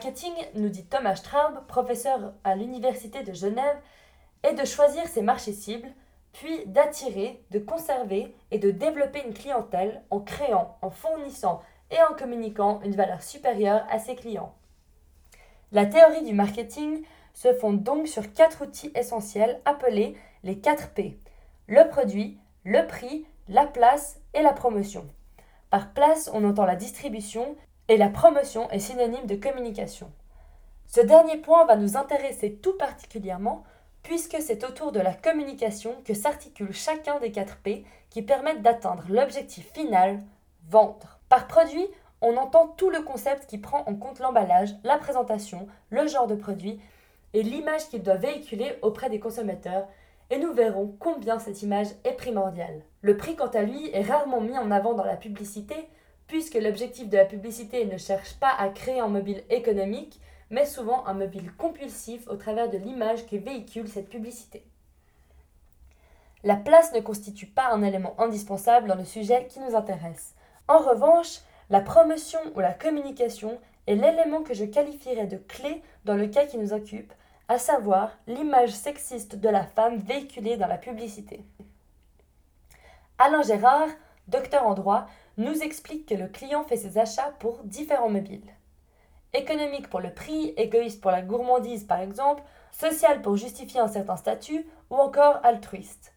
marketing, nous dit Thomas Straub, professeur à l'Université de Genève, est de choisir ses marchés cibles, puis d'attirer, de conserver et de développer une clientèle en créant, en fournissant et en communiquant une valeur supérieure à ses clients. La théorie du marketing se fonde donc sur quatre outils essentiels appelés les 4 P. Le produit, le prix, la place et la promotion. Par place, on entend la distribution et la promotion est synonyme de communication. Ce dernier point va nous intéresser tout particulièrement puisque c'est autour de la communication que s'articule chacun des 4 P qui permettent d'atteindre l'objectif final, vendre. Par produit, on entend tout le concept qui prend en compte l'emballage, la présentation, le genre de produit et l'image qu'il doit véhiculer auprès des consommateurs, et nous verrons combien cette image est primordiale. Le prix, quant à lui, est rarement mis en avant dans la publicité, puisque l'objectif de la publicité ne cherche pas à créer un mobile économique, mais souvent un mobile compulsif au travers de l'image que véhicule cette publicité. La place ne constitue pas un élément indispensable dans le sujet qui nous intéresse. En revanche, la promotion ou la communication est l'élément que je qualifierais de clé dans le cas qui nous occupe, à savoir l'image sexiste de la femme véhiculée dans la publicité. Alain Gérard, docteur en droit, nous explique que le client fait ses achats pour différents mobiles. Économique pour le prix, égoïste pour la gourmandise par exemple, social pour justifier un certain statut ou encore altruiste.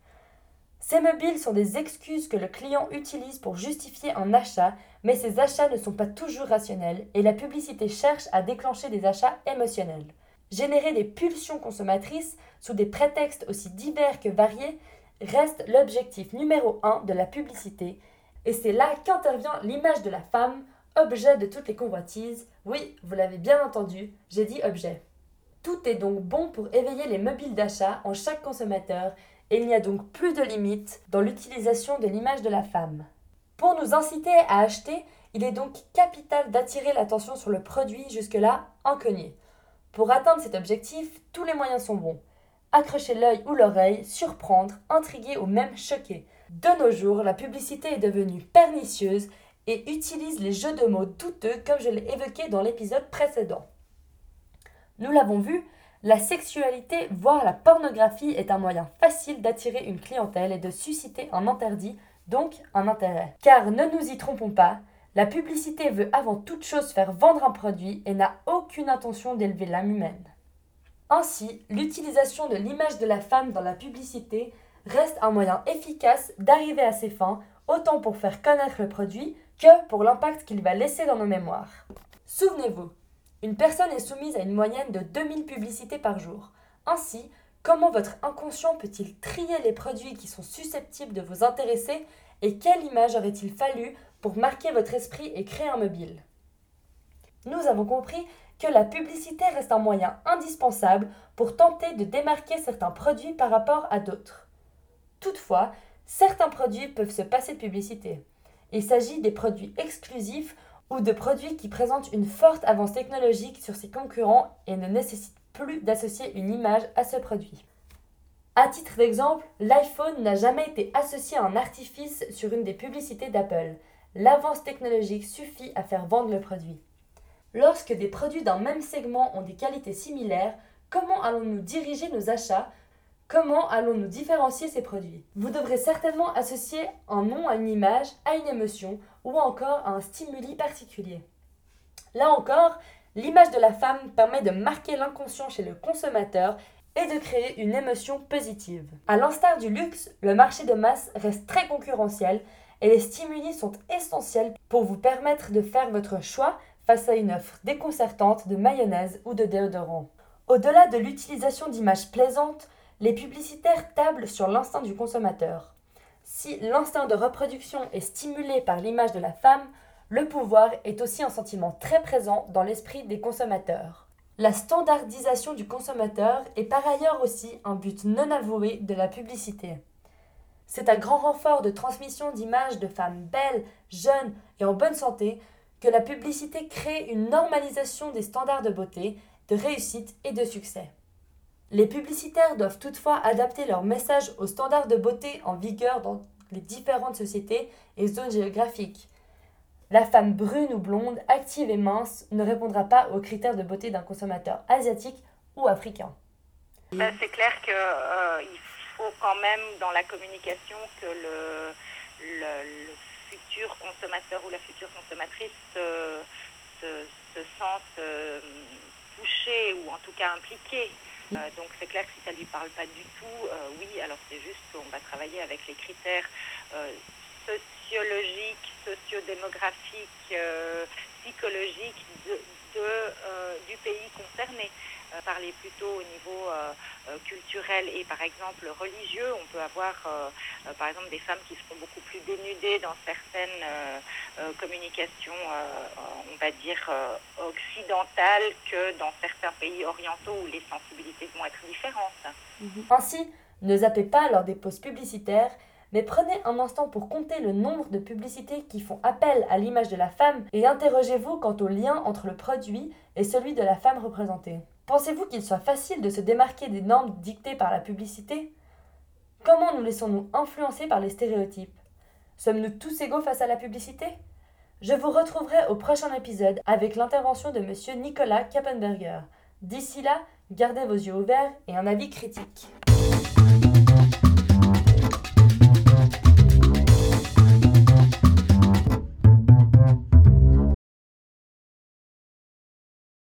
Ces mobiles sont des excuses que le client utilise pour justifier un achat, mais ces achats ne sont pas toujours rationnels et la publicité cherche à déclencher des achats émotionnels. Générer des pulsions consommatrices sous des prétextes aussi divers que variés reste l'objectif numéro un de la publicité, et c'est là qu'intervient l'image de la femme, objet de toutes les convoitises. Oui, vous l'avez bien entendu, j'ai dit objet. Tout est donc bon pour éveiller les mobiles d'achat en chaque consommateur, et il n'y a donc plus de limite dans l'utilisation de l'image de la femme. Pour nous inciter à acheter, il est donc capital d'attirer l'attention sur le produit jusque-là inconnu. Pour atteindre cet objectif, tous les moyens sont bons. Accrocher l'œil ou l'oreille, surprendre, intriguer ou même choquer. De nos jours, la publicité est devenue pernicieuse et utilise les jeux de mots douteux comme je l'ai évoqué dans l'épisode précédent. Nous l'avons vu, la sexualité, voire la pornographie est un moyen facile d'attirer une clientèle et de susciter un interdit, donc un intérêt. Car ne nous y trompons pas, la publicité veut avant toute chose faire vendre un produit et n'a aucune intention d'élever l'âme humaine. Ainsi, l'utilisation de l'image de la femme dans la publicité reste un moyen efficace d'arriver à ses fins, autant pour faire connaître le produit que pour l'impact qu'il va laisser dans nos mémoires. Souvenez-vous, une personne est soumise à une moyenne de 2000 publicités par jour. Ainsi, comment votre inconscient peut-il trier les produits qui sont susceptibles de vous intéresser et quelle image aurait-il fallu pour marquer votre esprit et créer un mobile? Nous avons compris la publicité reste un moyen indispensable pour tenter de démarquer certains produits par rapport à d'autres. Toutefois, certains produits peuvent se passer de publicité. Il s'agit des produits exclusifs ou de produits qui présentent une forte avance technologique sur ses concurrents et ne nécessitent plus d'associer une image à ce produit. À titre d'exemple, l'iPhone n'a jamais été associé à un artifice sur une des publicités d'Apple l'avance technologique suffit à faire vendre le produit. Lorsque des produits d'un même segment ont des qualités similaires, comment allons-nous diriger nos achats? Comment allons-nous différencier ces produits? Vous devrez certainement associer un nom à une image, à une émotion ou encore à un stimuli particulier. Là encore, l'image de la femme permet de marquer l'inconscient chez le consommateur et de créer une émotion positive. À l'instar du luxe, le marché de masse reste très concurrentiel et les stimuli sont essentiels pour vous permettre de faire votre choix face à une offre déconcertante de mayonnaise ou de déodorant. Au-delà de l'utilisation d'images plaisantes, les publicitaires tablent sur l'instinct du consommateur. Si l'instinct de reproduction est stimulé par l'image de la femme, le pouvoir est aussi un sentiment très présent dans l'esprit des consommateurs. La standardisation du consommateur est par ailleurs aussi un but non avoué de la publicité. C'est à grand renfort de transmission d'images de femmes belles, jeunes et en bonne santé que la publicité crée une normalisation des standards de beauté, de réussite et de succès. Les publicitaires doivent toutefois adapter leur message aux standards de beauté en vigueur dans les différentes sociétés et zones géographiques. La femme brune ou blonde, active et mince, ne répondra pas aux critères de beauté d'un consommateur asiatique ou africain. C'est clair qu'il euh, faut quand même dans la communication que le, le, consommateur ou la future consommatrice se, se, sente euh, ou en tout cas impliqué. Euh, donc c'est clair que si ça ne lui parle pas du tout, oui, alors c'est juste qu'on va travailler avec les critères sociologiques, sociodémographiques, psychologiques du pays concerné. Euh, parler plutôt au niveau euh, euh, culturel et par exemple religieux. On peut avoir par exemple des femmes qui seront beaucoup plus dénudées dans certaines communications, on va dire, occidentales que dans certains pays orientaux où les sensibilités vont être différentes. Mhm. Ainsi, ne zappez pas lors des pauses publicitaires mais prenez un instant pour compter le nombre de publicités qui font appel à l'image de la femme et interrogez-vous quant au lien entre le produit et celui de la femme représentée. Pensez-vous qu'il soit facile de se démarquer des normes dictées par la publicité? Comment nous laissons-nous influencer par les stéréotypes? Sommes-nous tous égaux face à la publicité? Je vous retrouverai au prochain épisode avec l'intervention de M. Nicolas Kappenberger. D'ici là, gardez vos yeux ouverts et un avis critique.